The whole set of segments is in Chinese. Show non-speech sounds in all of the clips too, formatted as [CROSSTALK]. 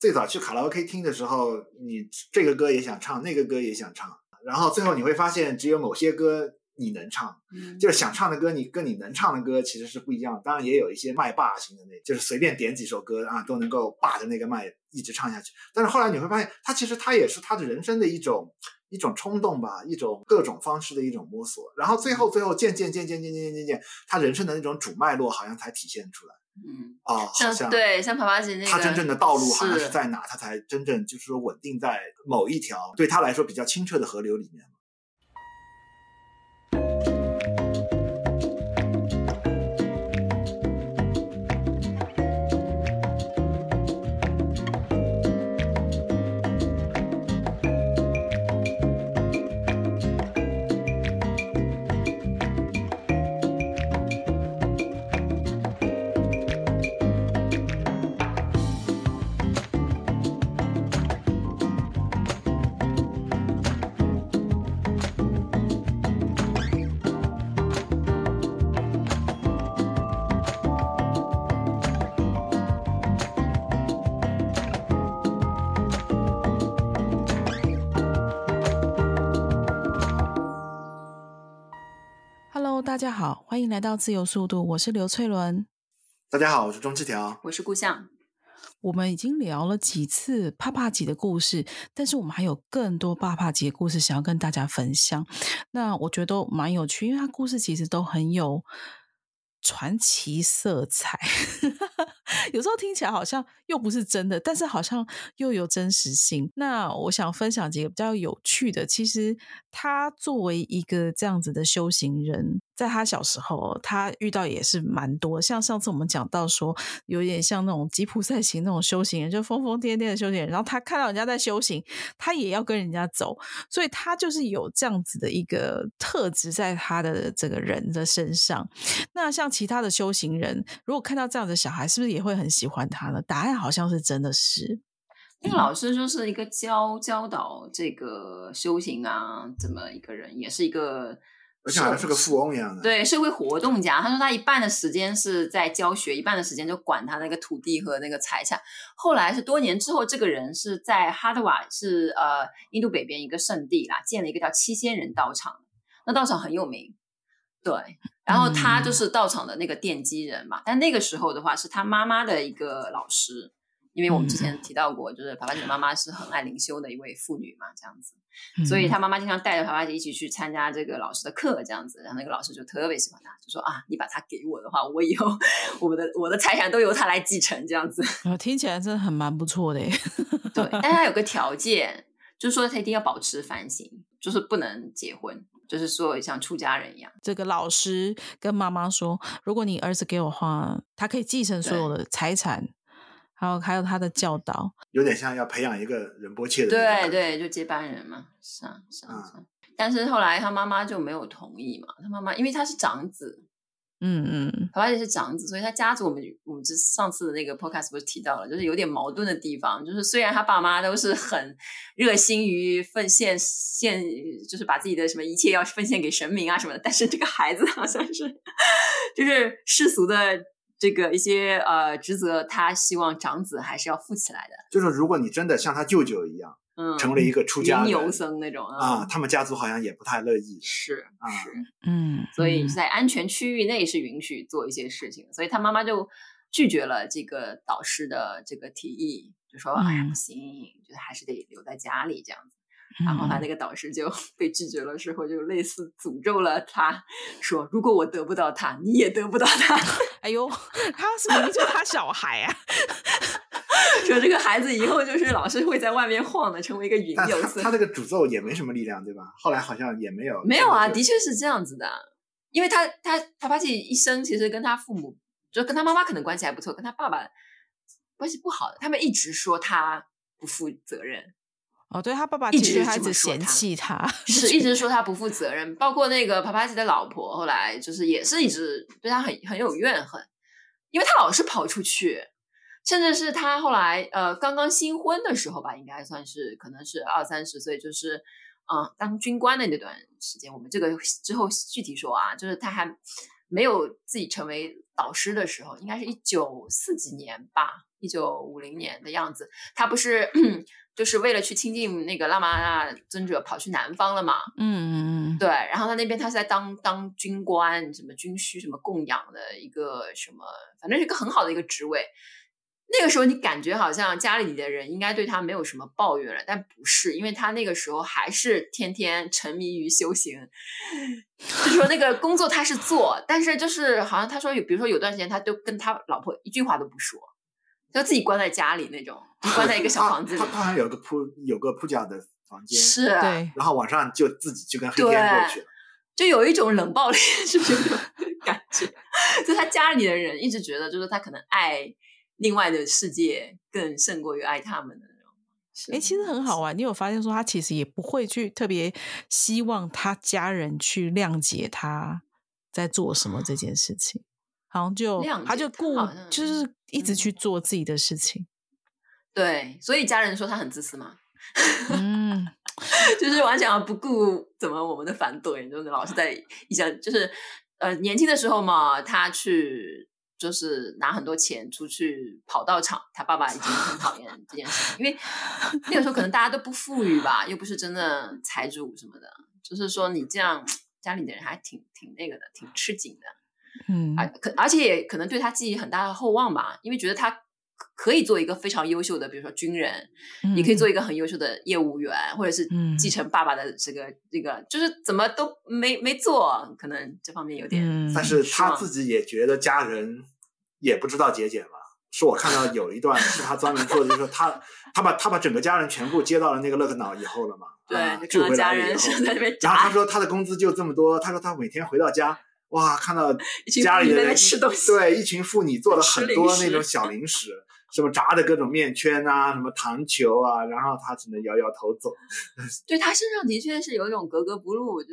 最早去卡拉 OK 听的时候，你这个歌也想唱，那个歌也想唱，然后最后你会发现，只有某些歌你能唱，嗯，就是想唱的歌，你跟你能唱的歌其实是不一样的。当然也有一些麦霸型的那，就是随便点几首歌啊，都能够霸着那个麦一直唱下去。但是后来你会发现，他其实他也是他的人生的一种一种冲动吧，一种各种方式的一种摸索。然后最后最后渐渐渐渐渐渐渐渐渐，他人生的那种主脉络好像才体现出来。嗯，啊，好像对，像帕帕吉那个，他真正的道路好像是是在哪？他才真正就是说稳定在某一条对他来说比较清澈的河流里面。家好，欢迎来到自由速度，我是刘翠伦。大家好，我是钟志条，我是顾相。我们已经聊了几次帕帕吉的故事，但是我们还有更多帕帕吉的故事想要跟大家分享。那我觉得都蛮有趣，因为他故事其实都很有传奇色彩，[LAUGHS] 有时候听起来好像又不是真的，但是好像又有真实性。那我想分享几个比较有趣的，其实他作为一个这样子的修行人。在他小时候，他遇到也是蛮多，像上次我们讲到说，有点像那种吉普赛型那种修行人，就疯疯癫癫的修行人。然后他看到人家在修行，他也要跟人家走，所以他就是有这样子的一个特质在他的这个人的身上。那像其他的修行人，如果看到这样的小孩，是不是也会很喜欢他呢？答案好像是真的是，那个老师就是一个教教导这个修行啊，这么一个人，也是一个。而且好像是个富翁一样的，对，社会活动家。他说他一半的时间是在教学，一半的时间就管他那个土地和那个财产。后来是多年之后，这个人是在哈德瓦，是呃印度北边一个圣地啦，建了一个叫七仙人道场。那道场很有名，对。然后他就是道场的那个奠基人嘛。嗯、但那个时候的话，是他妈妈的一个老师。因为我们之前提到过，就是帕帕吉的妈妈是很爱灵修的一位妇女嘛，这样子，所以他妈妈经常带着帕帕吉一起去参加这个老师的课，这样子，然后那个老师就特别喜欢他，就说啊，你把他给我的话，我以后我的我的财产都由他来继承，这样子。听起来真的很蛮不错的耶。[LAUGHS] 对，但他有个条件，就是说他一定要保持反省，就是不能结婚，就是说像出家人一样。这个老师跟妈妈说，如果你儿子给我的话，他可以继承所有的财产。还有还有他的教导，有点像要培养一个仁波切的，对对，就接班人嘛，是啊是啊，是啊。但是后来他妈妈就没有同意嘛，他妈妈因为他是长子，嗯嗯，他爸也是长子，所以他家族我们我们这上次的那个 podcast 不是提到了，就是有点矛盾的地方，就是虽然他爸妈都是很热心于奉献献，就是把自己的什么一切要奉献给神明啊什么的，但是这个孩子好像是 [LAUGHS] 就是世俗的。这个一些呃职责，他希望长子还是要负起来的。就是如果你真的像他舅舅一样，嗯，成为一个出家牛僧那种啊，他们家族好像也不太乐意。是啊，是，嗯，所以在安全区域内是允许做一些事情，所以他妈妈就拒绝了这个导师的这个提议，就说：“哎呀，不行，觉得还是得留在家里这样子。”然后他那个导师就 [LAUGHS] 被拒绝了之后，就类似诅咒了他，说：“如果我得不到他，你也得不到他。”哎呦，他是明明就是他小孩啊！[LAUGHS] 说这个孩子以后就是老是会在外面晃的，成为一个云游僧。他那个诅咒也没什么力量，对吧？后来好像也没有。没有啊，的确是这样子的。因为他他他发现一生其实跟他父母，就跟他妈妈可能关系还不错，跟他爸爸关系不好的，他们一直说他不负责任。哦，对他爸爸其实还一直嫌弃他，[LAUGHS] 是 [LAUGHS] 一直说他不负责任。包括那个帕帕吉的老婆，后来就是也是一直对他很很有怨恨，因为他老是跑出去，甚至是他后来呃刚刚新婚的时候吧，应该算是可能是二三十岁，就是嗯、呃、当军官的那段时间，我们这个之后具体说啊，就是他还没有自己成为导师的时候，应该是一九四几年吧。一九五零年的样子，他不是就是为了去亲近那个拉玛那尊者，跑去南方了嘛？嗯嗯嗯，对。然后他那边他是在当当军官，什么军需什么供养的一个什么，反正是一个很好的一个职位。那个时候你感觉好像家里的人应该对他没有什么抱怨了，但不是，因为他那个时候还是天天沉迷于修行。就是说那个工作他是做，但是就是好像他说有，比如说有段时间他都跟他老婆一句话都不说，就自己关在家里那种，关在一个小房子里。他他好像有个铺有个铺脚的房间，是，对。然后晚上就自己就跟黑天过去了，就有一种冷暴力 [LAUGHS] 是不是感觉？[LAUGHS] 就他家里的人一直觉得，就是他可能爱。另外的世界更胜过于爱他们的那种。哎，其实很好玩。你有发现说，他其实也不会去特别希望他家人去谅解他在做什么这件事情，好像就他就顾就是一直去做自己的事情。对，所以家人说他很自私嘛。嗯，[LAUGHS] 就是完全不顾怎么我们的反对，就是老是在 [LAUGHS] 一想，就是呃年轻的时候嘛，他去。就是拿很多钱出去跑道场，他爸爸已经很讨厌这件事情，因为那个时候可能大家都不富裕吧，又不是真的财主什么的，就是说你这样家里的人还挺挺那个的，挺吃紧的，嗯，而可而且也可能对他寄予很大的厚望吧，因为觉得他可以做一个非常优秀的，比如说军人，你、嗯、可以做。一个很优秀的业务员，或者是继承爸爸的这个这个，就是怎么都没没做，可能这方面有点、嗯，但是他自己也觉得家人。也不知道节俭嘛，是我看到有一段是他专门做的，就是他他把他把整个家人全部接到了那个勒克瑙以后了嘛，对，住回来了以后，然后他说他的工资就这么多，他说他每天回到家，哇，看到 [LAUGHS] 家里的人吃东西，对，一群妇女做了很多那种小零食，什么炸的各种面圈啊，什么糖球啊，然后他只能摇摇头走。[LAUGHS] 对，他身上的确是有一种格格不入，就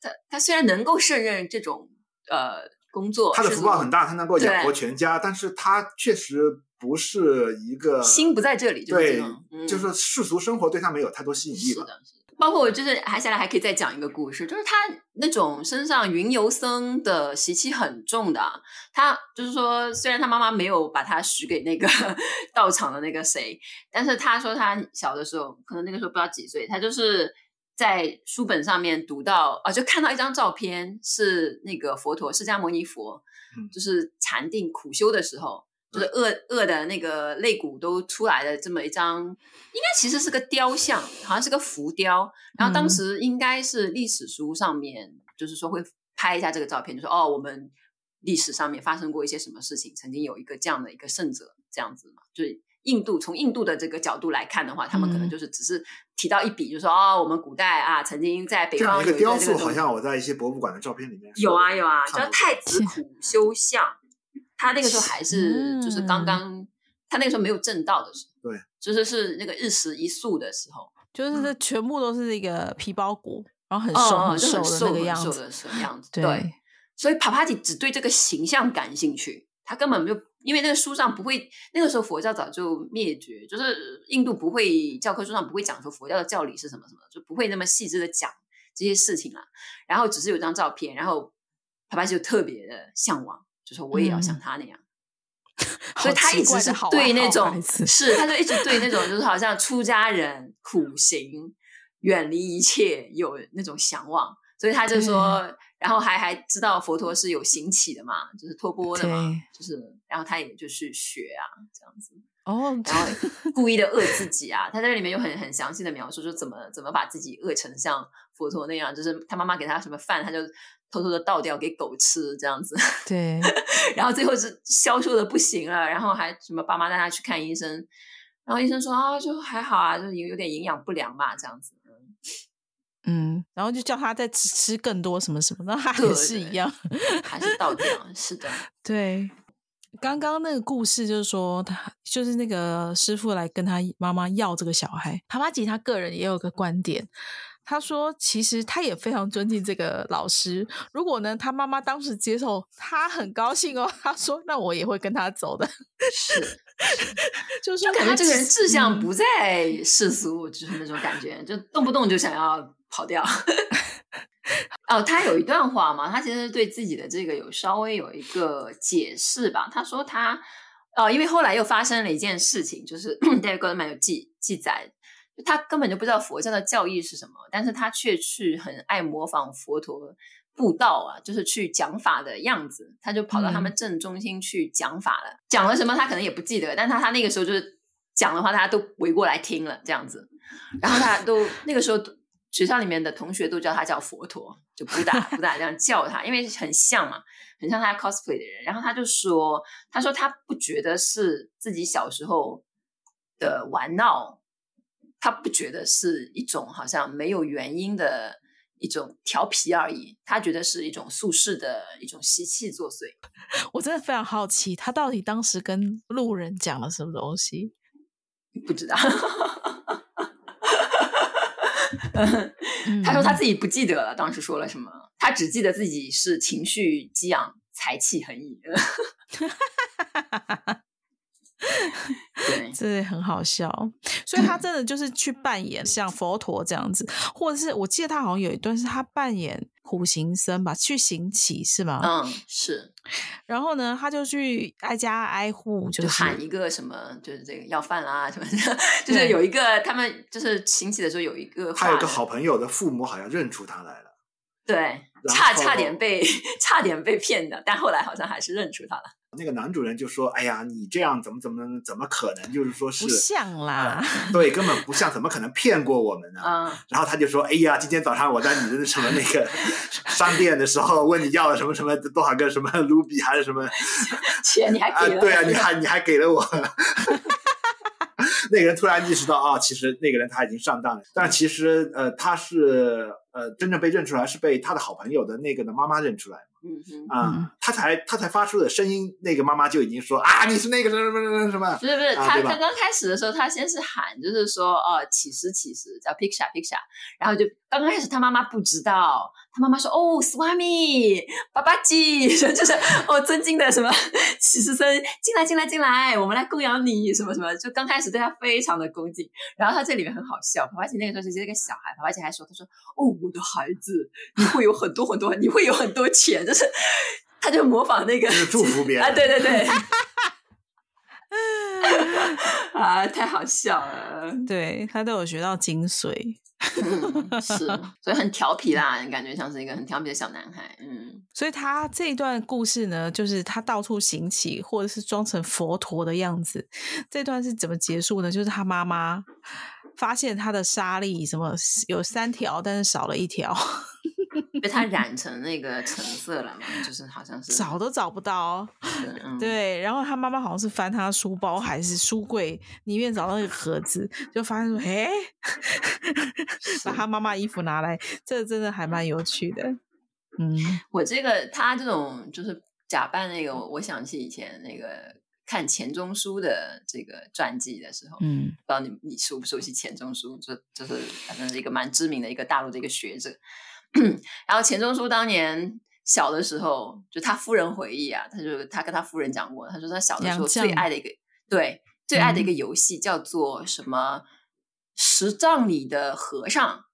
他他虽然能够胜任这种呃。工作，他的福报很大，他能够养活全家，但是他确实不是一个心不在这里，就、对、嗯，就是世俗生活对他没有太多吸引力吧。是的，包括我就是还下来还可以再讲一个故事，就是他那种身上云游僧的习气很重的，他就是说，虽然他妈妈没有把他许给那个 [LAUGHS] 道场的那个谁，但是他说他小的时候，可能那个时候不知道几岁，他就是。在书本上面读到啊，就看到一张照片，是那个佛陀释迦牟尼佛，嗯、就是禅定苦修的时候，就是饿饿的那个肋骨都出来的这么一张，应该其实是个雕像，好像是个浮雕。然后当时应该是历史书上面，就是说会拍一下这个照片，就说哦，我们历史上面发生过一些什么事情，曾经有一个这样的一个圣者，这样子嘛，就是。印度从印度的这个角度来看的话，他们可能就是只是提到一笔，就说、嗯、哦，我们古代啊，曾经在北方有一个雕塑，好像我在一些博物馆的照片里面有啊有啊，叫太子苦修像。他那个时候还是就是刚刚、嗯，他那个时候没有正道的时候，对，就是是那个日食一宿的时候，就是这全部都是一个皮包骨，然后很瘦、哦、很瘦的那个样子，瘦的样子对，对。所以帕帕吉只对这个形象感兴趣，他根本没有。因为那个书上不会，那个时候佛教早就灭绝，就是印度不会教科书上不会讲说佛教的教理是什么什么，就不会那么细致的讲这些事情了。然后只是有张照片，然后帕帕就特别的向往，就说我也要像他那样。[LAUGHS] 嗯、所以他一直是对那种是，他就一直对那种就是好像出家人苦行，远离一切有那种向往，所以他就说。然后还还知道佛陀是有行起的嘛，就是托钵的嘛，就是然后他也就是学啊这样子哦，然后故意的饿自己啊，他在这里面有很很详细的描述，说怎么怎么把自己饿成像佛陀那样，就是他妈妈给他什么饭，他就偷偷的倒掉给狗吃这样子，[LAUGHS] 对，然后最后是消瘦的不行了，然后还什么爸妈带他去看医生，然后医生说啊就还好啊，就有有点营养不良吧这样子。嗯，然后就叫他再吃吃更多什么什么，那他也是一样，对对对还是倒掉，是的，[LAUGHS] 对。刚刚那个故事就是说，他就是那个师傅来跟他妈妈要这个小孩。帕帕吉他个人也有个观点，他说其实他也非常尊敬这个老师。如果呢，他妈妈当时接受，他很高兴哦。他说：“那我也会跟他走的。”是，[LAUGHS] 就是感觉这个人志向不在世俗，嗯，就是那种感觉，就动不动就想要。跑掉 [LAUGHS] 哦，他有一段话嘛，他其实对自己的这个有稍微有一个解释吧。他说他哦，因为后来又发生了一件事情，就是 [CLEARS THROAT] David Goldman 有记记载，他根本就不知道佛教的教义是什么，但是他却去很爱模仿佛陀布道啊，就是去讲法的样子，他就跑到他们正中心去讲法了，嗯、讲了什么他可能也不记得，但他他那个时候就是讲的话，大家都围过来听了这样子，然后大家都那个时候学校里面的同学都叫他叫佛陀，就不打不打这样叫他，因为很像嘛。很像他 cosplay 的人，然后他就说：“他说他不觉得是自己小时候的玩闹，他不觉得是一种好像没有原因的一种调皮而已，他觉得是一种宿世的一种习气作祟。[LAUGHS] ”我真的非常好奇，他到底当时跟路人讲了什么东西？不知道。他说他自己不记得了，当时说了什么。他只记得自己是情绪激昂、才气横溢。[LAUGHS] 对，这很好笑。所以他真的就是去扮演像佛陀这样子，或者是我记得他好像有一段是他扮演苦行僧吧，去行乞是吗？嗯，是。然后呢，他就去挨家挨户，就是、就喊一个什么，就是这个要饭啦什么的，[LAUGHS] 就是有一个他们就是行乞的时候有一个，他有个好朋友的父母好像认出他来了。对，差差点被 [LAUGHS] 差点被骗的，但后来好像还是认出他了。那个男主人就说：“哎呀，你这样怎么怎么怎么可能？就是说是不像啦、呃，对，根本不像，怎么可能骗过我们呢？”嗯，然后他就说：“哎呀，今天早上我在你的什么那个 [LAUGHS] 商店的时候，问你要了什么什么多少个什么卢比还是什么 [LAUGHS] 钱，你还给了？呃、对啊，你还你还给了我。[LAUGHS] ”那个人突然意识到啊，其实那个人他已经上当了，但其实呃，他是呃，真正被认出来是被他的好朋友的那个的妈妈认出来。嗯嗯啊，他才他才发出的声音，那个妈妈就已经说啊，你是那个什么什么什么什么？不是不是，他他刚开始的时候，他先是喊，就是说哦，起司起司，叫 picture picture，然后就刚刚开始他妈妈不知道，他妈妈说哦，Swami，爸爸鸡，[LAUGHS] 就是哦，尊敬的什么乞食僧，进来进来进来，我们来供养你，什么什么，就刚开始对他非常的恭敬，然后他这里面很好笑，爸爸鸡那个时候是一个小孩，爸爸鸡还说，他说哦，我的孩子，你会有很多很多，你会有很多钱。[LAUGHS] 就是，他就模仿那个祝福别人。[LAUGHS] 啊，对对对，[LAUGHS] 啊，太好笑了，对他都有学到精髓，嗯、[LAUGHS] 是，所以很调皮啦，你感觉像是一个很调皮的小男孩，嗯，所以他这一段故事呢，就是他到处行乞，或者是装成佛陀的样子，这段是怎么结束呢？就是他妈妈发现他的沙粒什么有三条，但是少了一条。被他染成那个橙色了嘛，就是好像是找都找不到，[LAUGHS] 嗯、对。然后他妈妈好像是翻他书包还是书柜里面找到一个盒子，就发现说：“哎，[LAUGHS] 把他妈妈衣服拿来。”这真的还蛮有趣的。嗯，我这个他这种就是假扮那个，我想起以前那个看钱钟书的这个传记的时候，嗯，不知道你你熟不熟悉钱钟书？这就是反正是一个蛮知名的一个大陆的一个学者。[CLEARS THROAT] 然后钱钟书当年小的时候，就他夫人回忆啊，他就他跟他夫人讲过，他说他小的时候最爱的一个对最爱的一个游戏叫做什么十丈里的和尚。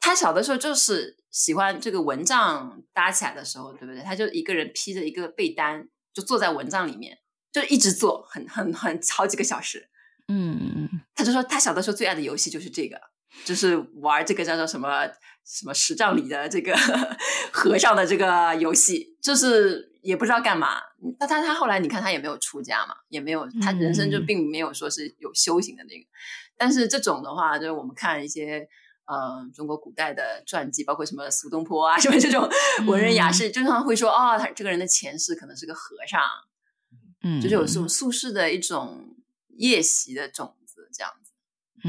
他小的时候就是喜欢这个蚊帐搭起来的时候，对不对？他就一个人披着一个被单，就坐在蚊帐里面，就一直坐，很很很好几个小时。嗯嗯，他就说他小的时候最爱的游戏就是这个。就是玩这个叫做什么什么十丈里的这个 [LAUGHS] 和尚的这个游戏，就是也不知道干嘛。那他他后来你看他也没有出家嘛，也没有他人生就并没有说是有修行的那个。嗯、但是这种的话，就是我们看一些中国古代的传记，包括什么苏东坡啊什么这种文人雅士，经常、嗯、会说哦，他这个人的前世可能是个和尚，嗯，就是有这种宿世的一种夜袭的种。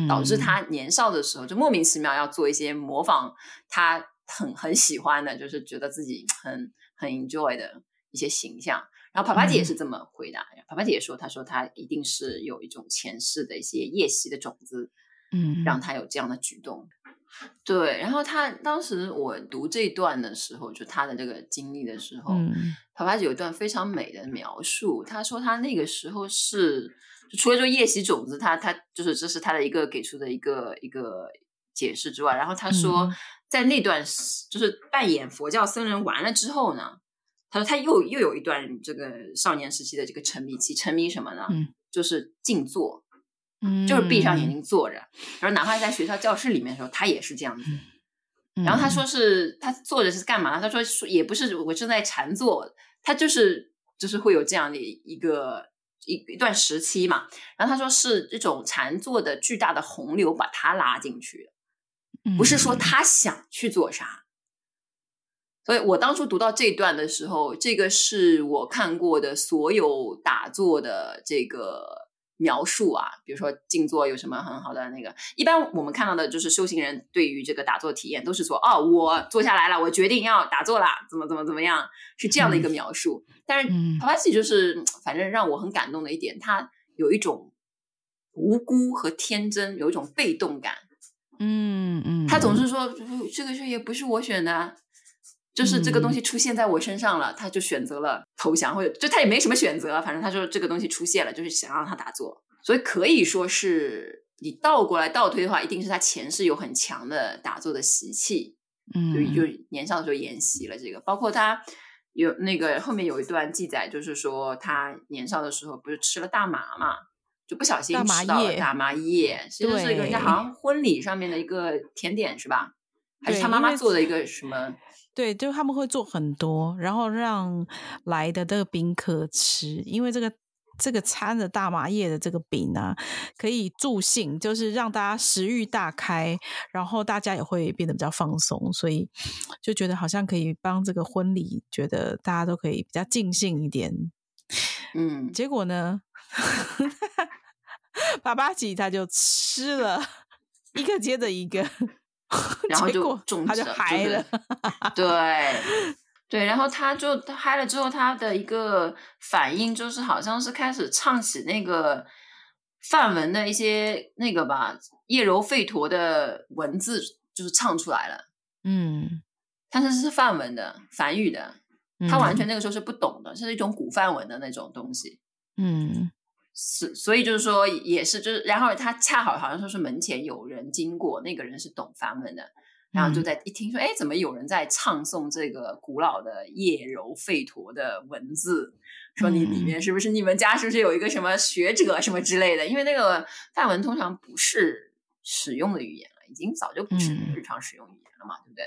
导致他年少的时候就莫名其妙要做一些模仿他很很喜欢的，就是觉得自己很很 enjoy 的一些形象。然后帕帕姐也是这么回答，帕帕姐也说，她说她一定是有一种前世的一些夜袭的种子，嗯，让她有这样的举动。对，然后她当时我读这一段的时候，就她的这个经历的时候，帕帕姐有一段非常美的描述，她说她那个时候是。除了说夜袭种子，他他就是这是他的一个给出的一个一个解释之外，然后他说，在那段就是扮演佛教僧人完了之后呢，他说他又又有一段这个少年时期的这个沉迷期，沉迷什么呢？嗯，就是静坐，嗯，就是闭上眼睛坐着，然后哪怕在学校教室里面的时候，他也是这样子。然后他说是他坐着是干嘛？他说也不是我正在禅坐，他就是就是会有这样的一个一一段时期嘛。然后他说是这种禅坐的巨大的洪流把他拉进去的，不是说他想去做啥。所以我当初读到这段的时候，这个是我看过的所有打坐的这个。描述啊，比如说静坐有什么很好的那个？一般我们看到的就是修行人对于这个打坐体验都是说，哦，我坐下来了，我决定要打坐啦，怎么怎么怎么样，是这样的一个描述。嗯、但是帕帕吉就是，反正让我很感动的一点，他有一种无辜和天真，有一种被动感。嗯嗯，他总是说，这个事也不是我选的。就是这个东西出现在我身上了，嗯、他就选择了投降，或者就他也没什么选择，反正他说这个东西出现了，就是想让他打坐，所以可以说是你倒过来倒推的话，一定是他前世有很强的打坐的习气，嗯，就。就年少的时候研习了这个，包括他有那个后面有一段记载，就是说他年少的时候不是吃了大麻嘛，就不小心吃到了大麻叶，其实是一个人家好像婚礼上面的一个甜点是吧？还是他妈妈做的一个什么？对，就他们会做很多，然后让来的这个宾客吃，因为这个这个掺着大麻叶的这个饼啊，可以助兴，就是让大家食欲大开，然后大家也会变得比较放松，所以就觉得好像可以帮这个婚礼，觉得大家都可以比较尽兴一点。嗯，结果呢，[LAUGHS] 爸爸吉他就吃了一个接着一个。[LAUGHS] 然后就中，他就嗨了，对 [LAUGHS] 对，然后他就他嗨了之后，他的一个反应就是好像是开始唱起那个范文的一些那个吧，叶柔吠陀的文字，就是唱出来了。嗯，但是是梵文的梵语的，他完全那个时候是不懂的，是一种古梵文的那种东西。嗯。是，所以就是说，也是就是，然后他恰好好像说是门前有人经过，那个人是懂梵文的，然后就在一听说，哎，怎么有人在唱诵这个古老的叶柔吠陀的文字？说你里面是不是你们家是不是有一个什么学者什么之类的？因为那个梵文通常不是使用的语言了，已经早就不是日常使用语言了嘛，对不对？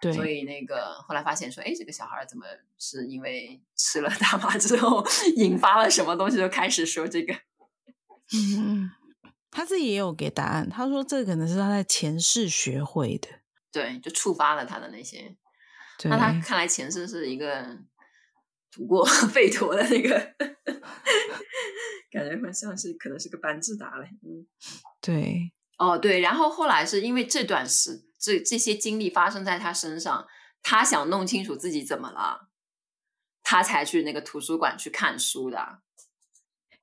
对，所以那个后来发现说，哎，这个小孩怎么是因为吃了大麻之后引发了什么东西，就开始说这个。嗯，他自己也有给答案，他说这可能是他在前世学会的，对，就触发了他的那些。那他看来前世是一个读过 [LAUGHS] 吠陀的那个，[LAUGHS] 感觉很像是可能是个班智达嘞。嗯，对，哦对，然后后来是因为这段时。这这些经历发生在他身上，他想弄清楚自己怎么了，他才去那个图书馆去看书的。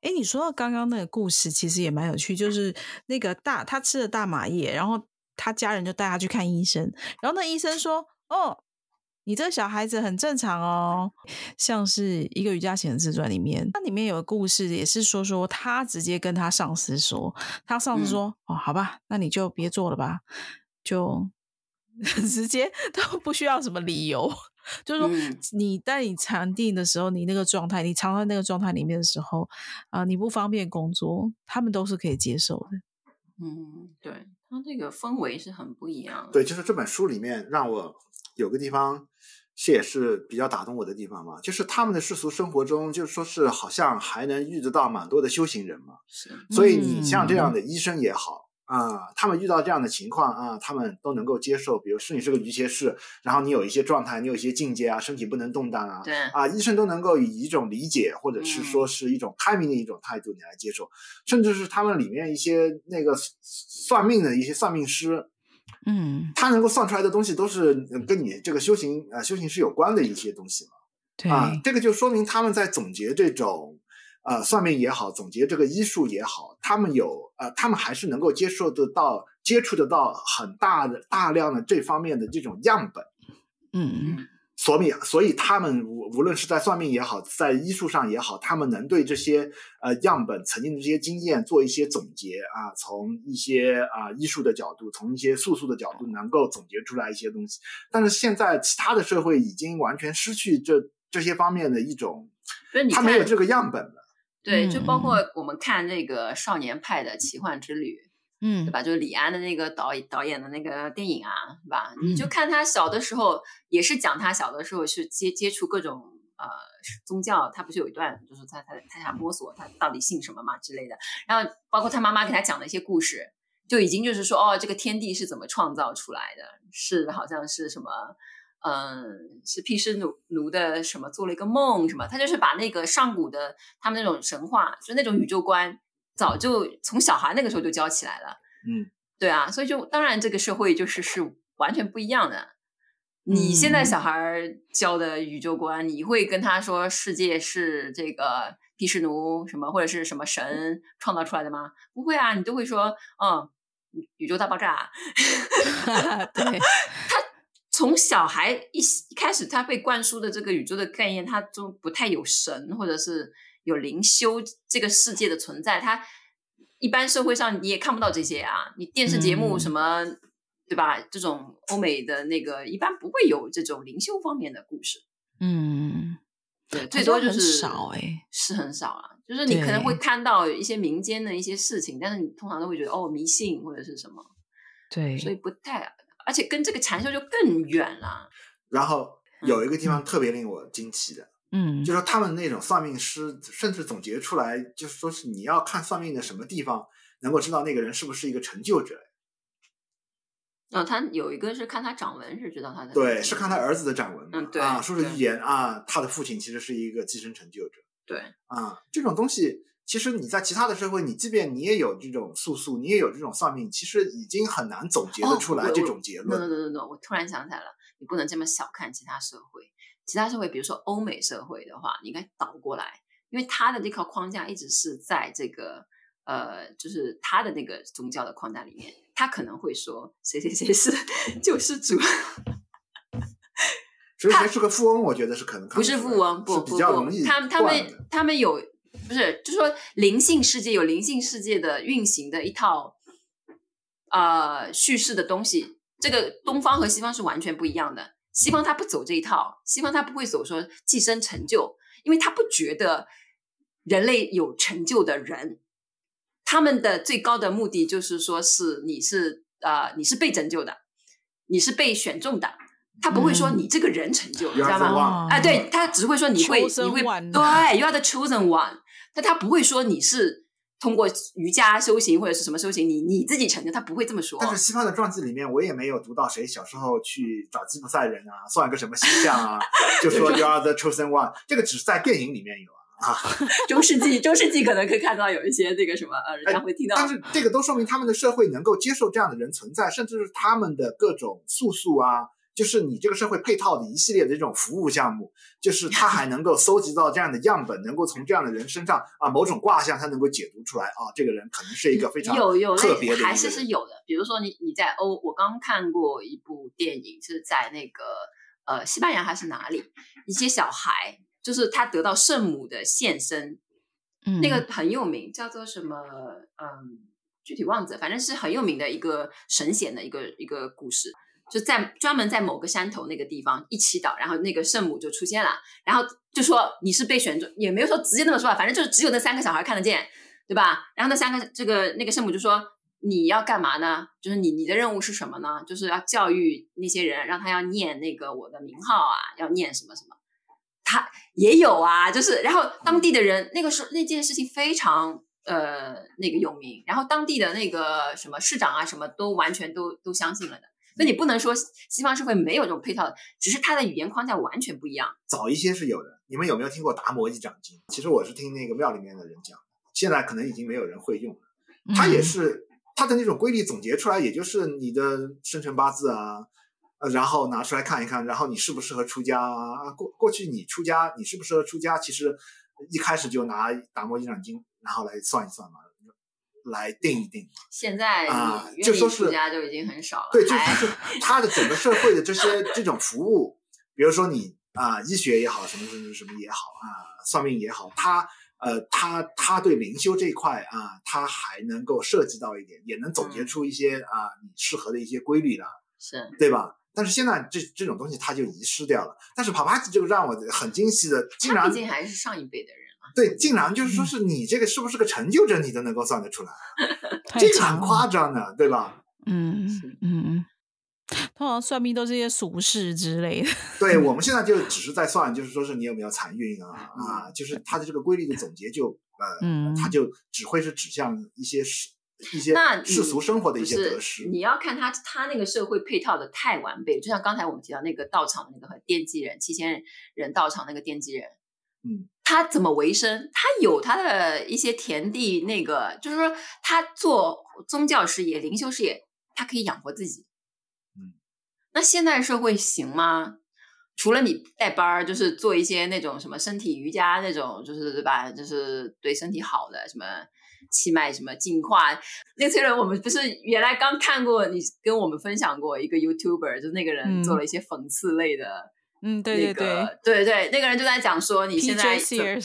哎，你说到刚刚那个故事，其实也蛮有趣，就是那个大他吃了大麻叶，然后他家人就带他去看医生，然后那医生说：“哦，你这个小孩子很正常哦。”像是一个瑜伽行的自传里面，它里面有个故事，也是说说他直接跟他上司说，他上司说：“嗯、哦，好吧，那你就别做了吧。”就 [LAUGHS] 直接都不需要什么理由，就是说你在你禅定的时候，你那个状态，你藏在那个状态里面的时候啊、呃，你不方便工作，他们都是可以接受的。嗯，对，他这个氛围是很不一样的。对，就是这本书里面让我有个地方是也是比较打动我的地方嘛，就是他们的世俗生活中，就是说是好像还能遇得到蛮多的修行人嘛。是，所以你像这样的医生也好。嗯啊，他们遇到这样的情况啊，他们都能够接受。比如说你是个瑜伽士，然后你有一些状态，你有一些境界啊，身体不能动弹啊，对啊，医生都能够以一种理解或者是说是一种开明的一种态度你来接受，嗯、甚至是他们里面一些那个算命的一些算命师，嗯，他能够算出来的东西都是跟你这个修行呃修行是有关的一些东西嘛，对啊，这个就说明他们在总结这种。呃，算命也好，总结这个医术也好，他们有呃，他们还是能够接受得到、接触得到很大的、大量的这方面的这种样本。嗯嗯，所以，所以他们无无论是在算命也好，在医术上也好，他们能对这些呃样本曾经的这些经验做一些总结啊，从一些啊、呃、医术的角度，从一些术数的角度，能够总结出来一些东西。但是现在，其他的社会已经完全失去这这些方面的一种，他没有这个样本了。对，就包括我们看那个少年派的奇幻之旅，嗯，对吧？就是李安的那个导导演的那个电影啊，是吧？你就看他小的时候，也是讲他小的时候是接接触各种呃宗教，他不是有一段就是他他他想摸索他到底信什么嘛之类的，然后包括他妈妈给他讲的一些故事，就已经就是说哦，这个天地是怎么创造出来的，是好像是什么。嗯，是毗湿奴奴的什么做了一个梦什么？他就是把那个上古的他们那种神话，就那种宇宙观，早就从小孩那个时候就教起来了。嗯，对啊，所以就当然这个社会就是是完全不一样的。你现在小孩教的宇宙观，嗯、你会跟他说世界是这个毗湿奴什么或者是什么神创造出来的吗？不会啊，你都会说，嗯，宇宙大爆炸。[LAUGHS] 对，他。从小孩一一开始，他被灌输的这个宇宙的概念，他就不太有神，或者是有灵修这个世界的存在。它一般社会上你也看不到这些啊，你电视节目什么，嗯、对吧？这种欧美的那个一般不会有这种灵修方面的故事。嗯，对，最多就是少哎，是很少啊。就是你可能会看到一些民间的一些事情，但是你通常都会觉得哦，迷信或者是什么。对，所以不太。而且跟这个禅修就更远了。然后有一个地方特别令我惊奇的，嗯，就说他们那种算命师甚至总结出来，就是说是你要看算命的什么地方，能够知道那个人是不是一个成就者。哦，他有一个是看他掌纹是知道他的，对，是看他儿子的掌纹，嗯，对啊，说是预言啊，他的父亲其实是一个寄生成就者，对，啊，这种东西。其实你在其他的社会，你即便你也有这种素素，你也有这种算命，其实已经很难总结得出来这种结论。对对对对，我突然想起来了，你不能这么小看其他社会。其他社会，比如说欧美社会的话，你应该倒过来，因为他的这套框架一直是在这个呃，就是他的那个宗教的框架里面，他可能会说谁谁谁是救世 [LAUGHS] 主，谁谁是个富翁，我觉得是可能不是富翁，不不不，他们他们他们有。不是，就是说灵性世界有灵性世界的运行的一套，呃，叙事的东西。这个东方和西方是完全不一样的。西方他不走这一套，西方他不会走说寄生成就，因为他不觉得人类有成就的人，他们的最高的目的就是说是你是呃你是被拯救的，你是被选中的。他不会说你这个人成就，嗯、知道吗？哎，对，他只会说你会你会对，You are the chosen one。但他不会说你是通过瑜伽修行或者是什么修行，你你自己成就，他不会这么说。但是西方的传记里面，我也没有读到谁小时候去找吉普赛人啊，算个什么星象啊，就说 [LAUGHS] You are the chosen one。这个只是在电影里面有啊。[LAUGHS] 中世纪，中世纪可能可以看到有一些这个什么呃，人家会听到。但是这个都说明他们的社会能够接受这样的人存在，甚至是他们的各种素素啊。就是你这个社会配套的一系列的这种服务项目，就是他还能够搜集到这样的样本，能够从这样的人身上啊某种卦象，他能够解读出来啊，这个人可能是一个非常有有特别的，还是是有的。比如说你你在欧，我刚看过一部电影，是在那个呃西班牙还是哪里，一些小孩就是他得到圣母的现身，嗯，那个很有名，叫做什么嗯，具体忘记了，反正是很有名的一个神仙的一个一个故事。就在专门在某个山头那个地方一祈祷，然后那个圣母就出现了，然后就说你是被选中，也没有说直接那么说啊，反正就是只有那三个小孩看得见，对吧？然后那三个这个那个圣母就说你要干嘛呢？就是你你的任务是什么呢？就是要教育那些人，让他要念那个我的名号啊，要念什么什么。他也有啊，就是然后当地的人那个时候那件事情非常呃那个有名，然后当地的那个什么市长啊什么都完全都都相信了的。所以你不能说西方社会没有这种配套的，只是它的语言框架完全不一样。早一些是有的，你们有没有听过达摩一掌经？其实我是听那个庙里面的人讲，现在可能已经没有人会用了。它也是它的那种规律总结出来，也就是你的生辰八字啊，呃，然后拿出来看一看，然后你适不适合出家啊？过过去你出家，你适不适合出家？其实一开始就拿达摩一掌经，然后来算一算嘛。来定一定。现在啊，就说是家就已经很少了。对，就是 [LAUGHS] 他的整个社会的这些这种服务，比如说你啊，医学也好，什么什么什么也好啊，算命也好，他呃，他他对灵修这一块啊，他还能够涉及到一点，也能总结出一些啊，你适合的一些规律来，是，对吧？但是现在这这种东西它就遗失掉了。但是帕帕吉这个让我很惊喜的，竟然毕竟还是上一辈的人嘛。对，竟然就是说是你这个是不是个成就者，你都能够算得出来，[LAUGHS] 这个很夸张的，对吧？嗯嗯嗯，通常算命都是一些俗事之类的。对，我们 [LAUGHS] 现在就只是在算，就是说是你有没有财运啊啊，就是它的这个规律的总结就呃，嗯它就只会是指向一些世一些那世俗生活的一些得失。你要看他他那个社会配套的太完备，就像刚才我们提到那个道场的那个奠基人，七千人道场那个奠基人，嗯，他怎么维生？他有他的一些田地，那个就是说他做宗教事业、灵修事业，他可以养活自己。嗯，那现代社会行吗？除了你带班儿，就是做一些那种什么身体瑜伽那种，就是对吧？就是对身体好的什么气脉什么净化。那个崔伦，我们不是原来刚看过你跟我们分享过一个 YouTuber，就那个人做了一些讽刺类的、嗯，对对那个、对对对，那个人就在讲说你现在 PJ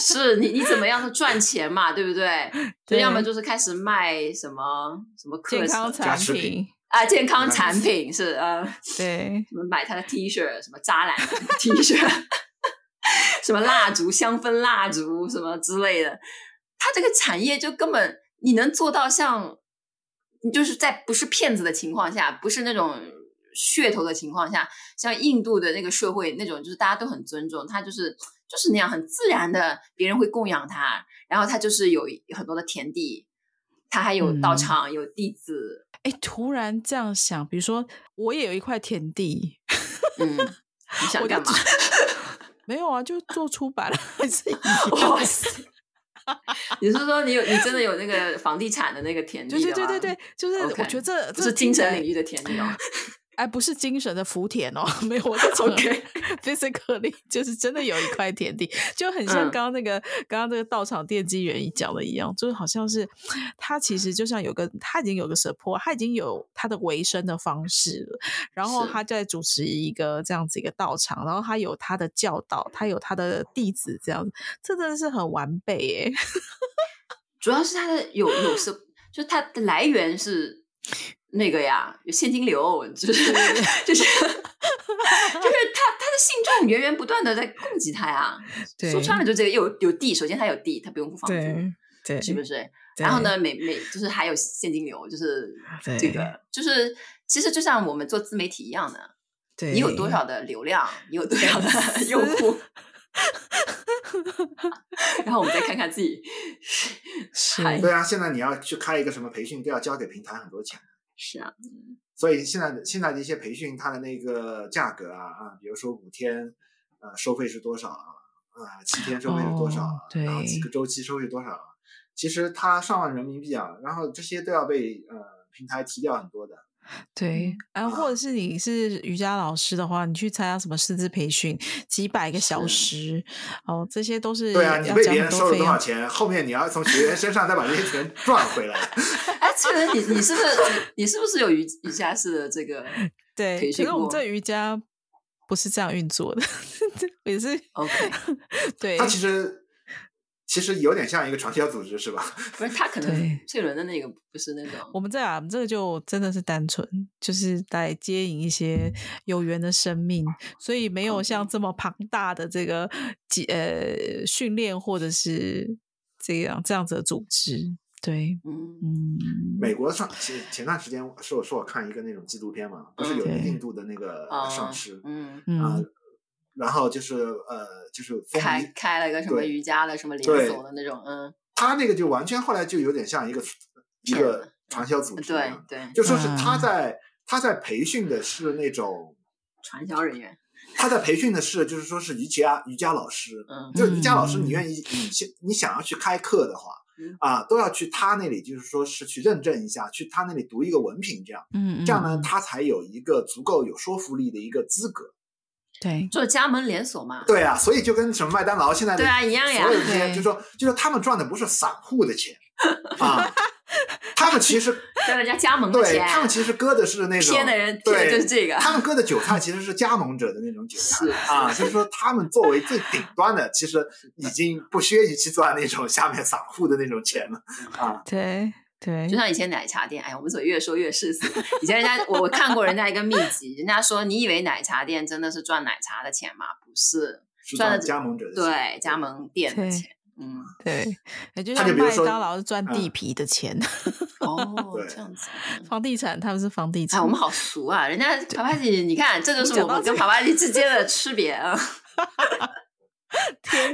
是你你怎么样的赚钱嘛，对不对？[LAUGHS] 要么就是开始卖什么什么健康产品。啊，健康产品是呃，对，什么买他的 T 恤，什么渣男 T 恤，[LAUGHS] 什么蜡烛、香氛蜡烛什么之类的，他这个产业就根本你能做到像，就是在不是骗子的情况下，不是那种噱头的情况下，像印度的那个社会那种，就是大家都很尊重他，就是就是那样很自然的，别人会供养他，然后他就是有很多的田地，他还有道场，嗯、有弟子。哎，突然这样想，比如说我也有一块田地，嗯，你 [LAUGHS] 想干嘛？[LAUGHS] 没有啊，就做出版了，还是哇塞！你是说你有你真的有那个房地产的那个田地？对对对对对，就是我觉得.这是精神领域的田地哦。哎，不是精神的福田哦，[LAUGHS] 没有我在讲 [LAUGHS] physically 就是真的有一块田地，就很像刚刚那个、嗯、刚刚这个道场奠基人讲的一样，就是好像是他其实就像有个他已经有个 support，他已经有他的维生的方式了，然后他在主持一个这样子一个道场，然后他有他的教导，他有他的弟子，这样子，这真的是很完备耶。[LAUGHS] 主要是他的有有是，就他的来源是。那个呀，有现金流，就是就是就是他他的信众源源不断的在供给他呀。[LAUGHS] 对说穿了就这个，有有地，首先他有地，他不用付房租，对，对是不是？对然后呢，每每就是还有现金流，就是这个，就是其实就像我们做自媒体一样的，对你有多少的流量，你有多少的 [LAUGHS] 用户，[LAUGHS] 然后我们再看看自己是。对啊，现在你要去开一个什么培训，都要交给平台很多钱。是啊，所以现在的现在的一些培训，它的那个价格啊啊，比如说五天，呃，收费是多少啊？啊，七天收费是多少啊？对，然后几个周期收费多少啊？其实它上万人民币啊，然后这些都要被呃平台提掉很多的。对，然后或者是你是瑜伽老师的话，你去参加什么师资培训，几百个小时，哦，这些都是对啊，你被别人收了多少钱，后面你要从学员身上再把这些钱 [LAUGHS] 赚回来。[LAUGHS] 哎，其实你你是不是你是不是有瑜瑜伽式的这个 [LAUGHS] 对？因为我们这瑜伽不是这样运作的，也是 OK。对，他其实。其实有点像一个传销组织，是吧？[LAUGHS] 不是，他可能翠伦的那个不是那种。我们这啊，我们这个就真的是单纯，就是来接引一些有缘的生命，所以没有像这么庞大的这个呃训练或者是这样这样子的组织。对，嗯嗯。美国上前前段时间是我说我看一个那种纪录片嘛，不是有个印度的那个上师，嗯嗯。然后就是呃，就是开开了一个什么瑜伽的什么连锁的那种，嗯，他那个就完全后来就有点像一个一个传销组织，对对，就说是他。在他在培训的是那种传销人员，他在培训的是就是说是瑜伽瑜伽老师，嗯，就瑜伽老师，你愿意你想你想要去开课的话，啊，都要去他那里，就是说是去认证一下，去他那里读一个文凭，这样，嗯，这样呢，他才有一个足够有说服力的一个资格。对，做加盟连锁嘛。对啊，所以就跟什么麦当劳现在的对啊一样呀。所有这些，就是说，就是他们赚的不是散户的钱啊，他们其实 [LAUGHS] 跟人家加盟的钱。对，他们其实割的是那种骗的人，对，就是这个。他们割的韭菜其实是加盟者的那种韭菜啊，就是说他们作为最顶端的，其实已经不屑于去赚那种下面散户的那种钱了啊。对。对，就像以前奶茶店，哎，我们怎么越说越世俗？以前人家我我看过人家一个秘籍，人家说，你以为奶茶店真的是赚奶茶的钱吗？不是，赚的加盟者的对加盟店的钱。嗯，对，也就像麦当劳是赚地皮的钱。[LAUGHS] 哦，这样子，房地产他们是房地产。哎，我们好熟啊，人家帕帕吉，你看，这就是我们跟帕帕吉之间的区别啊。[LAUGHS]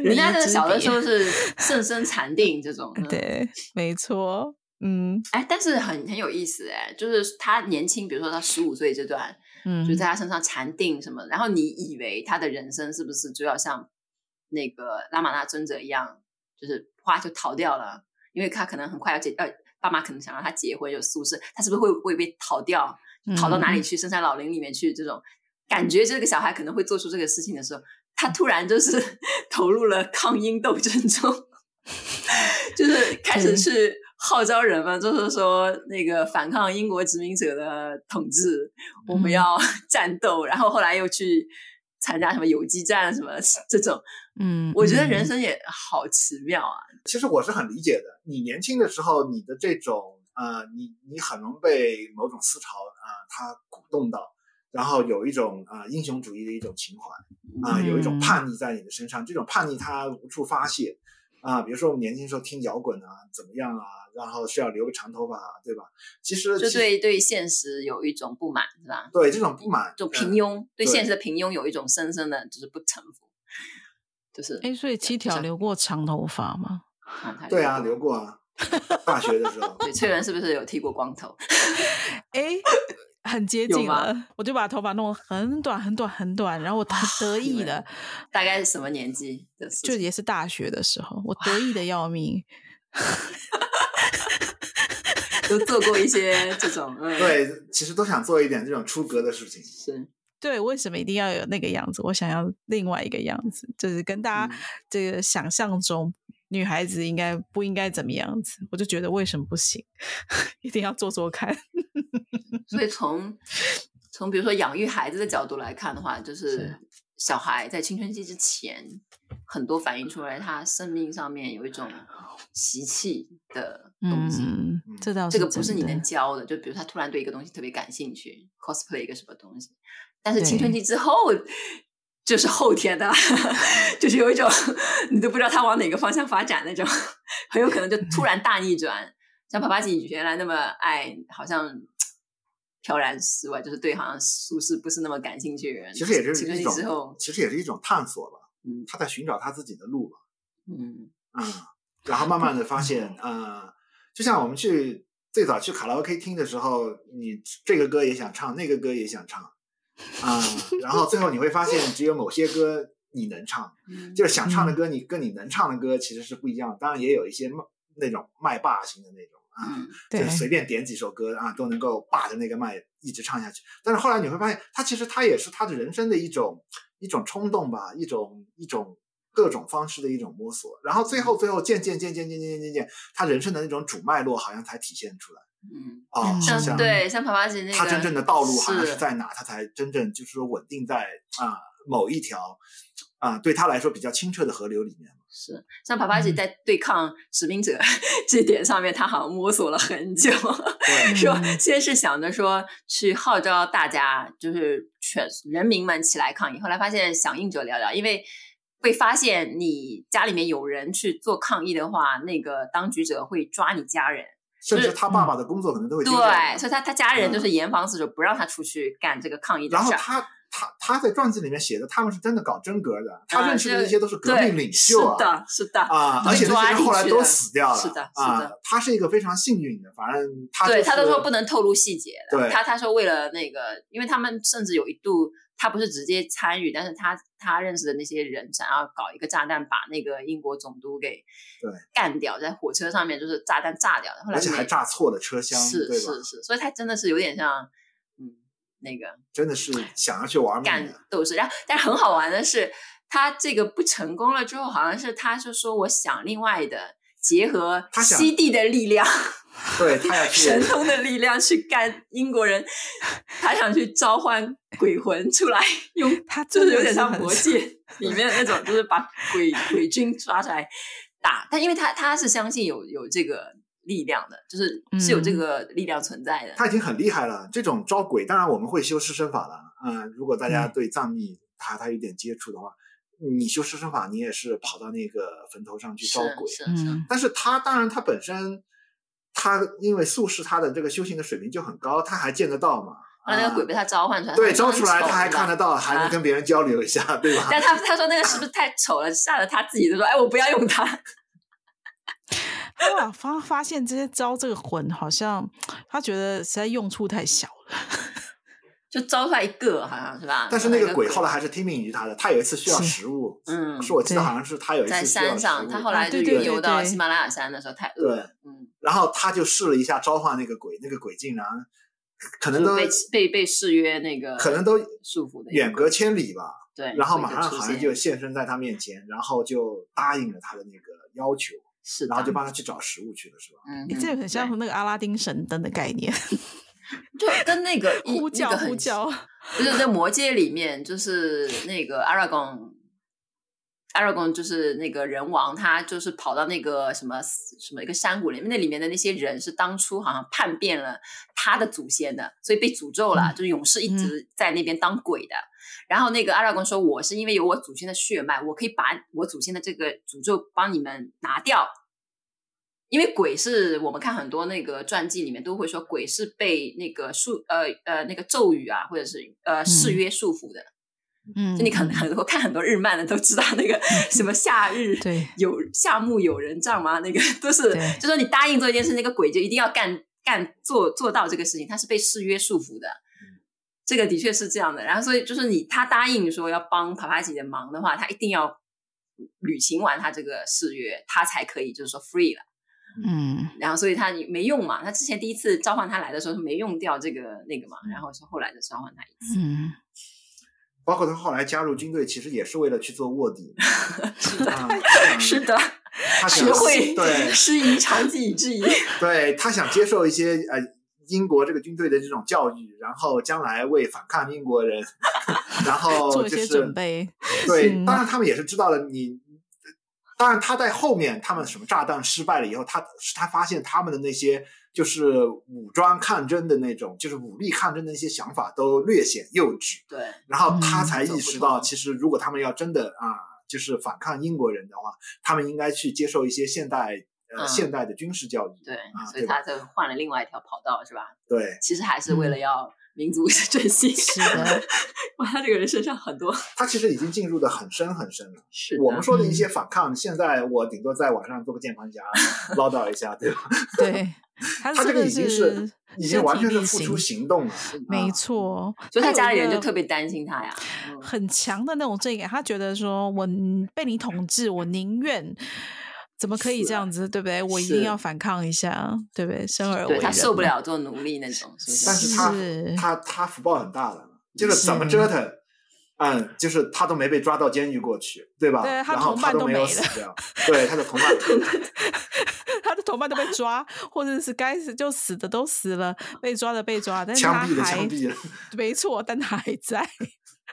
人家这个小的时候是 [LAUGHS] 甚深禅定这种，对，没错，嗯，哎，但是很很有意思哎，就是他年轻，比如说他十五岁这段，嗯，就在他身上禅定什么，然后你以为他的人生是不是就要像那个拉玛那尊者一样，就是哗就逃掉了？因为他可能很快要结，呃，爸妈可能想让他结婚有宿舍，他是不是会会被逃掉，逃到哪里去？深山老林里面去？这种感觉，这个小孩可能会做出这个事情的时候。他突然就是 [LAUGHS] 投入了抗英斗争中，[LAUGHS] 就是开始去号召人们，就是说那个反抗英国殖民者的统治，我们要 [LAUGHS] 战斗。然后后来又去参加什么游击战什么 [LAUGHS] 这种，嗯，我觉得人生也好奇妙啊。其实我是很理解的，你年轻的时候，你的这种呃，你你很容易被某种思潮啊，它、呃、鼓动到。然后有一种啊、呃、英雄主义的一种情怀啊、呃，有一种叛逆在你的身上，嗯、这种叛逆它无处发泄啊、呃。比如说我们年轻时候听摇滚啊，怎么样啊？然后是要留个长头发、啊，对吧？其实就对对现实有一种不满，是吧？对这种不满，就平庸，嗯、对现实的平庸有一种深深的就是不臣服，就是哎，所以七条留过长头发吗？啊对啊，留过啊，大学的时候。对，翠伦是不是有剃过光头？[LAUGHS] 哎。很接近了，我就把头发弄得很短很短很短，然后我得意的，大概是什么年纪？就也是大学的时候，我得意的要命，[LAUGHS] 都做过一些 [LAUGHS] 这种，嗯、对，其实都想做一点这种出格的事情。是，对，为什么一定要有那个样子？我想要另外一个样子，就是跟大家这个想象中。女孩子应该不应该怎么样子？我就觉得为什么不行？[LAUGHS] 一定要做做看。[LAUGHS] 所以从从比如说养育孩子的角度来看的话，就是小孩在青春期之前，很多反映出来他生命上面有一种习气的东西。嗯，这倒这个不是你能教的。就比如他突然对一个东西特别感兴趣，cosplay 一个什么东西，但是青春期之后。就是后天的，[LAUGHS] 就是有一种你都不知道他往哪个方向发展那种，很有可能就突然大逆转。像帕帕吉原来那么爱，好像飘然世外，就是对好像苏轼不是那么感兴趣的人。其实也是一种，其实也是一种探索吧。嗯，他在寻找他自己的路吧。嗯嗯，然后慢慢的发现，呃，就像我们去最早去卡拉 OK 听的时候，你这个歌也想唱，那个歌也想唱。[LAUGHS] 啊、嗯，然后最后你会发现，只有某些歌你能唱，就是想唱的歌，你跟你能唱的歌其实是不一样的。当然也有一些那种麦霸型的那种啊，嗯、就是随便点几首歌啊都能够霸着那个麦一直唱下去。但是后来你会发现，他其实他也是他的人生的一种一种冲动吧，一种一种各种方式的一种摸索。然后最后最后渐渐渐渐渐渐渐渐渐，他人生的那种主脉络好像才体现出来。嗯，哦，像对，像帕帕吉那个，他真正的道路好像是在哪？他才真正就是说稳定在啊某一条啊对他来说比较清澈的河流里面。是，像帕帕吉在对抗殖民者这点上面，他好像摸索了很久。对，[LAUGHS] 说先是想着说去号召大家，就是全人民们起来抗议，后来发现响应者寥寥，因为会发现你家里面有人去做抗议的话，那个当局者会抓你家人。甚至他爸爸的工作可能都会。对，所以他他家人就是严防死守，不让他出去干这个抗议的事。然后他他他在传记里面写的，他们是真的搞真格的，他认识的那些都是革命领袖啊，是的，是的啊，而且那些人后来都死掉了，是的，是的。他是一个非常幸运的，反正他对他都说不能透露细节的。对，他他说为了那个，因为他们甚至有一度。他不是直接参与，但是他他认识的那些人想要搞一个炸弹，把那个英国总督给对干掉，在火车上面就是炸弹炸掉的，后来而且还炸错了车厢，是是是，所以他真的是有点像嗯那个，真的是想要去玩干斗士，然后但是很好玩的是，他这个不成功了之后，好像是他就说我想另外的结合西地的力量。[LAUGHS] 对，他要 [LAUGHS] 去神通的力量去干英国人，[LAUGHS] 他想去召唤鬼魂出来，用他就是有点像魔戒里面的那种，就是把鬼鬼君抓出来打。但因为他他是相信有有这个力量的，就是是有这个力量存在的。他已经很厉害了，这种招鬼，当然我们会修尸身法了。嗯，如果大家对藏密他他有点接触的话，你修尸身法，你也是跑到那个坟头上去招鬼。是是是。但是他当然他本身，他因为宿世他的这个修行的水平就很高，他还见得到嘛。那那个鬼被他召唤出来，对，招出来他还看得到，还能跟别人交流一下，对吧？但他他说那个是不是太丑了，吓得他自己都说：“哎，我不要用它。”哇，发发现这些招这个魂，好像他觉得实在用处太小了，[LAUGHS] 就招出来一个，好像是吧？但是那个鬼后来还是听命于他的，他有一次需要食物，嗯，是我记得好像是他有一次在山上，他后来就游到喜马拉雅山的时候太饿了，嗯，然后他就试了一下召唤那个鬼，那个鬼竟然。可能都被被被誓约那个，可能都束缚的远隔千里吧。对，然后马上好像就现身在他面前，然后就答应了他的那个要求，是，然后就帮他去找食物去了，是吧？嗯，这很像那个阿拉丁神灯的概念，[LAUGHS] 就跟那个 [LAUGHS] 呼叫呼叫，就是在魔界里面，就是那个阿拉贡。Aragorn 就是那个人王，他就是跑到那个什么什么一个山谷里面，那里面的那些人是当初好像叛变了他的祖先的，所以被诅咒了，嗯、就是勇士一直在那边当鬼的。嗯、然后那个 Aragorn 说：“我是因为有我祖先的血脉，我可以把我祖先的这个诅咒帮你们拿掉。因为鬼是我们看很多那个传记里面都会说，鬼是被那个束呃呃那个咒语啊，或者是呃誓约束缚的。”嗯，就你可能很多看很多日漫的都知道那个 [LAUGHS] 什么夏日对有夏目友人帐吗？那个都是，就说你答应做一件事，那个鬼就一定要干干做做到这个事情，他是被誓约束缚的。嗯、这个的确是这样的。然后所以就是你他答应说要帮帕帕吉的忙的话，他一定要履行完他这个誓约，他才可以就是说 free 了。嗯，然后所以他没用嘛，他之前第一次召唤他来的时候是没用掉这个那个嘛，然后是后来的召唤他一次。嗯。包括他后来加入军队，其实也是为了去做卧底。[LAUGHS] 是的，[LAUGHS] 是的，他学会对 [LAUGHS] 师夷长技以制夷。对，他想接受一些呃英国这个军队的这种教育，然后将来为反抗英国人，然后、就是、做一些准备。对，嗯、当然他们也是知道了你。当然他在后面，他们什么炸弹失败了以后，他他发现他们的那些。就是武装抗争的那种，就是武力抗争的一些想法都略显幼稚。对，然后他才意识到，其实如果他们要真的啊，就是反抗英国人的话，他们应该去接受一些现代呃现代的军事教育。对，所以他就换了另外一条跑道，是吧？对，其实还是为了要民族振兴。是的，哇，他这个人身上很多，他其实已经进入的很深很深了。[LAUGHS] 是我们说的一些反抗，现在我顶多在网上做个键盘侠，[LAUGHS] 唠叨一下，对吧？[LAUGHS] 对。[LAUGHS] 他这个已经是已经完全是付出行动了，没错。所以他家里人就特别担心他呀，很强的那种正义感。他觉得说，我被你统治，我宁愿怎么可以这样子，对不对？我一定要反抗一下，对不对？生而为人，他受不了做奴隶那种。但是他他他福报很大的，就是怎么折腾，嗯，就是他都没被抓到监狱过去，对吧？对，他 [LAUGHS] 同伴都没有死掉，对，他的同伴。他的同伴都被抓，[LAUGHS] 或者是该死就死的都死了，被抓的被抓，但是他还枪毙了，[LAUGHS] 没错，但他还在。[LAUGHS]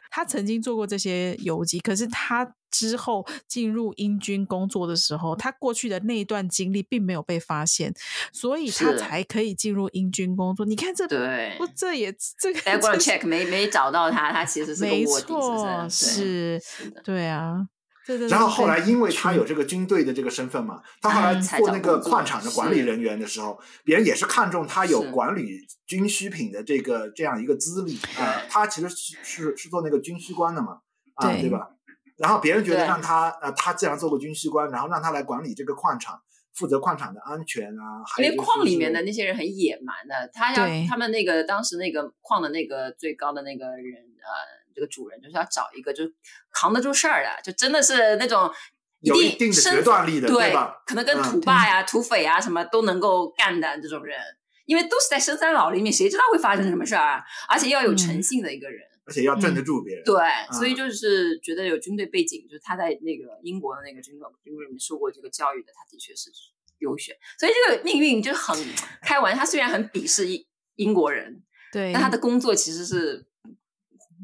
他曾经做过这些游击，可是他之后进入英军工作的时候，他过去的那一段经历并没有被发现，所以他才可以进入英军工作。你看这，对，不，这也这个 background check 没没找到他，他其实是没错，是，对啊。然后后来，因为他有这个军队的这个身份嘛，他后来做那个矿场的管理人员的时候，别人也是看中他有管理军需品的这个这样一个资历啊。他其实是是是做那个军需官的嘛，啊，对吧？然后别人觉得让他呃，他既然做过军需官，然后让他来管理这个矿场，负责矿场的安全啊。因为矿里面的那些人很野蛮的，他要他们那个当时那个矿的那个最高的那个人呃。这个主人就是要找一个就扛得住事儿的，就真的是那种一定有一定的决断力的，对，对吧？可能跟土霸呀、嗯、土匪啊什么都能够干的这种人，因为都是在深山老林里面，谁知道会发生什么事儿啊？而且要有诚信的一个人，嗯、而且要镇得住别人。对，嗯、所以就是觉得有军队背景，就是他在那个英国的那个军队军队里面受过这个教育的，他的确是优选。所以这个命运就很开玩笑，他虽然很鄙视英英国人，对，但他的工作其实是。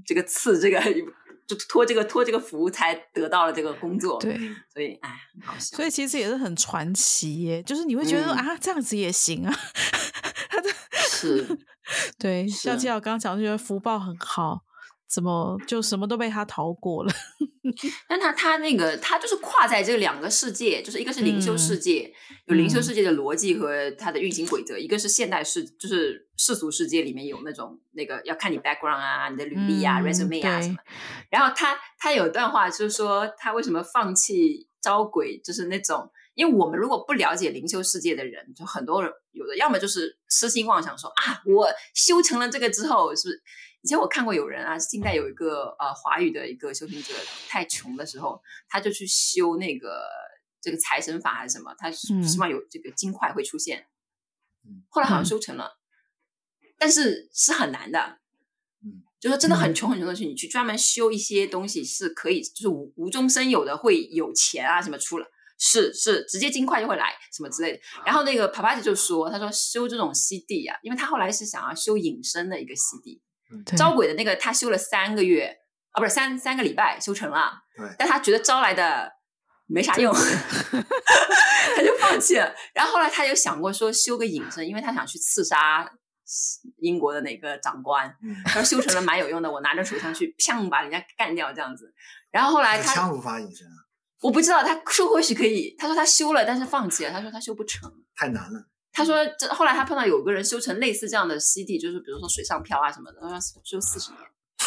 这个刺，这个就托这个托这个福才得到了这个工作。对，所以哎，很好笑。所以其实也是很传奇耶，就是你会觉得、嗯、啊，这样子也行啊。[LAUGHS] 他的是，[LAUGHS] 对，是像纪刚刚讲，就觉得福报很好。怎么就什么都被他逃过了？[LAUGHS] 但他他那个他就是跨在这两个世界，就是一个是灵修世界，嗯、有灵修世界的逻辑和它的运行规则；嗯、一个是现代世，就是世俗世界里面有那种那个要看你 background 啊、你的履历啊、嗯、resume 啊什么。然后他他有段话就是说，他为什么放弃招鬼，就是那种，因为我们如果不了解灵修世界的人，就很多人有的要么就是痴心妄想说啊，我修成了这个之后是不是？以前我看过有人啊，近代有一个呃华语的一个修行者，太穷的时候，他就去修那个这个财神法还是什么，他希望有这个金块会出现。嗯，后来好像修成了，嗯、但是是很难的。嗯，就说真的很穷很穷的东西，你去专门修一些东西是可以，就是无无中生有的会有钱啊什么出了，是是直接金块就会来什么之类的。然后那个帕帕姐就说，他说修这种西地啊，因为他后来是想要修隐身的一个西地。招鬼的那个，他修了三个月，啊，不是三三个礼拜修成了，对，但他觉得招来的没啥用，[LAUGHS] 他就放弃了。然后后来他就想过说修个隐身，因为他想去刺杀英国的哪个长官，嗯、他说修成了蛮有用的，我拿着手枪去，砰把人家干掉这样子。然后后来他枪无法隐身啊，我不知道，他说或许可以，他说他修了，但是放弃了，他说他修不成，太难了。他说：“这后来他碰到有个人修成类似这样的西地，就是比如说水上漂啊什么的，他说修四十年。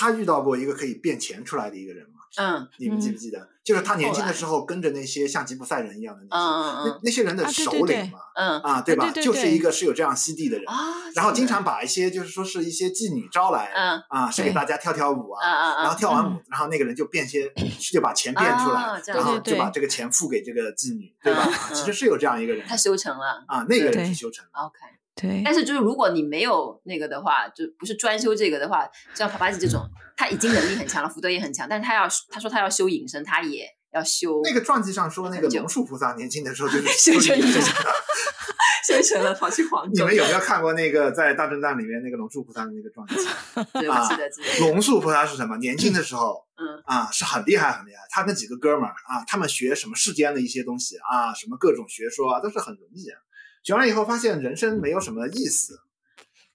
他遇到过一个可以变钱出来的一个人吗？嗯，你们记不记得？就是他年轻的时候跟着那些像吉普赛人一样的那些，那那些人的首领嘛，嗯。啊，对吧？就是一个是有这样西地的人，然后经常把一些就是说是一些妓女招来，嗯。啊，是给大家跳跳舞啊，然后跳完舞，然后那个人就变些，就把钱变出来，然后就把这个钱付给这个妓女，对吧？其实是有这样一个人，他修成了。啊，那个人是修成了。OK。”对，但是就是如果你没有那个的话，就不是专修这个的话，像帕帕吉这种，他已经能力很强了，福德也很强，但是他要他说他要修隐身，他也要修。那个传记上说，那个龙树菩萨年轻的时候就是 [LAUGHS] 修成隐身，[LAUGHS] 修成了跑去黄州。你们有没有看过那个在大侦探里面那个龙树菩萨的那个传记？[LAUGHS] 啊，记得记得。龙树菩萨是什么？年轻的时候，嗯啊，是很厉害很厉害。他那几个哥们儿啊，他们学什么世间的一些东西啊，什么各种学说啊，都是很容易啊。学完以后发现人生没有什么意思，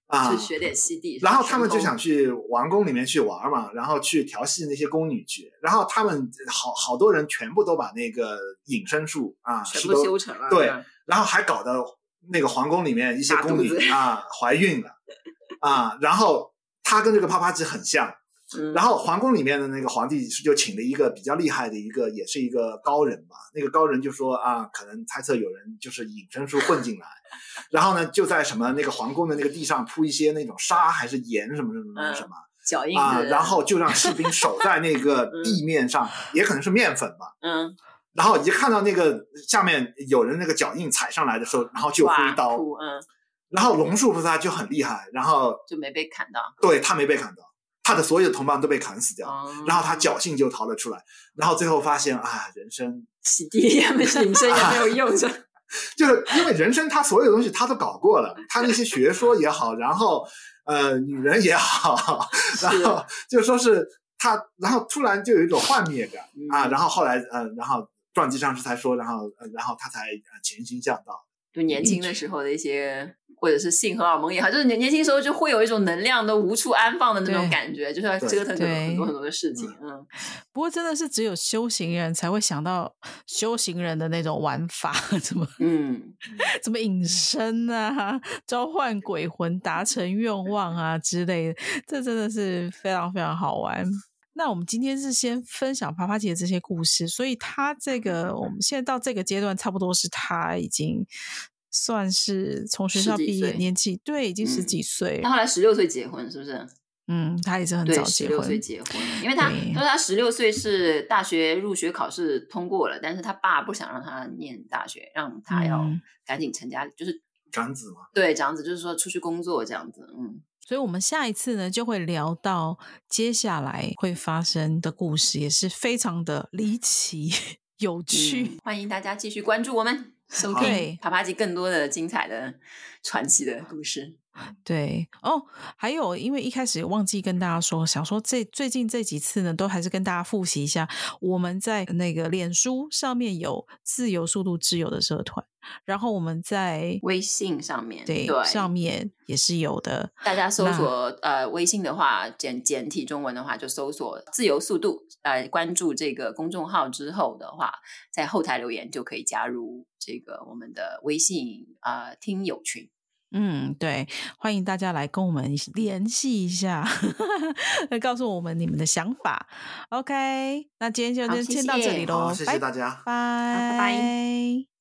啊，去学点西地，然后他们就想去王宫里面去玩嘛，然后去调戏那些宫女去，然后他们好好多人全部都把那个隐身术啊全部修成了，对，然后还搞得那个皇宫里面一些宫女啊怀孕了，啊，然后他跟这个帕帕吉很像。然后皇宫里面的那个皇帝是就请了一个比较厉害的一个，也是一个高人吧。那个高人就说啊，可能猜测有人就是隐身术混进来，然后呢就在什么那个皇宫的那个地上铺一些那种沙还是盐什么什么什么什么脚印啊，然后就让士兵守在那个地面上，也可能是面粉吧。嗯，然后一看到那个下面有人那个脚印踩上来的时候，然后就挥刀。嗯，然后龙树菩萨就很厉害，然后就没被砍到。对，他没被砍到。他的所有的同伴都被砍死掉，然后他侥幸就逃了出来，然后最后发现啊，人生洗地也没隐身也没有用，就 [LAUGHS] 就是因为人生他所有东西他都搞过了，[LAUGHS] 他那些学说也好，然后呃女人也好，然后就说是他，然后突然就有一种幻灭感啊，然后后来呃，然后撞击上师才说，然后然后他才潜心向道，就年轻的时候的一些。或者是性荷尔蒙也好，就是年年轻时候就会有一种能量都无处安放的那种感觉，就是要折腾很多很多的事情。嗯，[LAUGHS] 不过真的是只有修行人才会想到修行人的那种玩法，[LAUGHS] 怎么嗯，怎么隐身啊，召唤鬼魂，达成愿望啊之类的，这真的是非常非常好玩。那我们今天是先分享帕帕吉的这些故事，所以他这个我们现在到这个阶段，差不多是他已经。算是从学校毕业年纪，对，已经十几岁。他后来十六岁结婚，是不是？嗯，他也是很早结婚。十六岁结婚，因为他他说他十六岁是大学入学考试通过了，但是他爸不想让他念大学，让他要赶紧成家，就是长子嘛。对，长子就是说出去工作这样子。嗯，所以我们下一次呢就会聊到接下来会发生的故事，也是非常的离奇 [LAUGHS] 有趣。欢迎大家继续关注我们。[LAUGHS] 收听帕帕吉更多的精彩的传奇的故事。对哦，还有，因为一开始忘记跟大家说，想说这最近这几次呢，都还是跟大家复习一下，我们在那个脸书上面有自由速度之友的社团，然后我们在微信上面对，对上面也是有的。大家搜索呃微信的话，简简体中文的话就搜索自由速度，呃，关注这个公众号之后的话，在后台留言就可以加入这个我们的微信啊、呃、听友群。嗯，对，欢迎大家来跟我们联系一下，[LAUGHS] 来告诉我们你们的想法。OK，那今天就先到这里喽，谢谢大家，拜拜。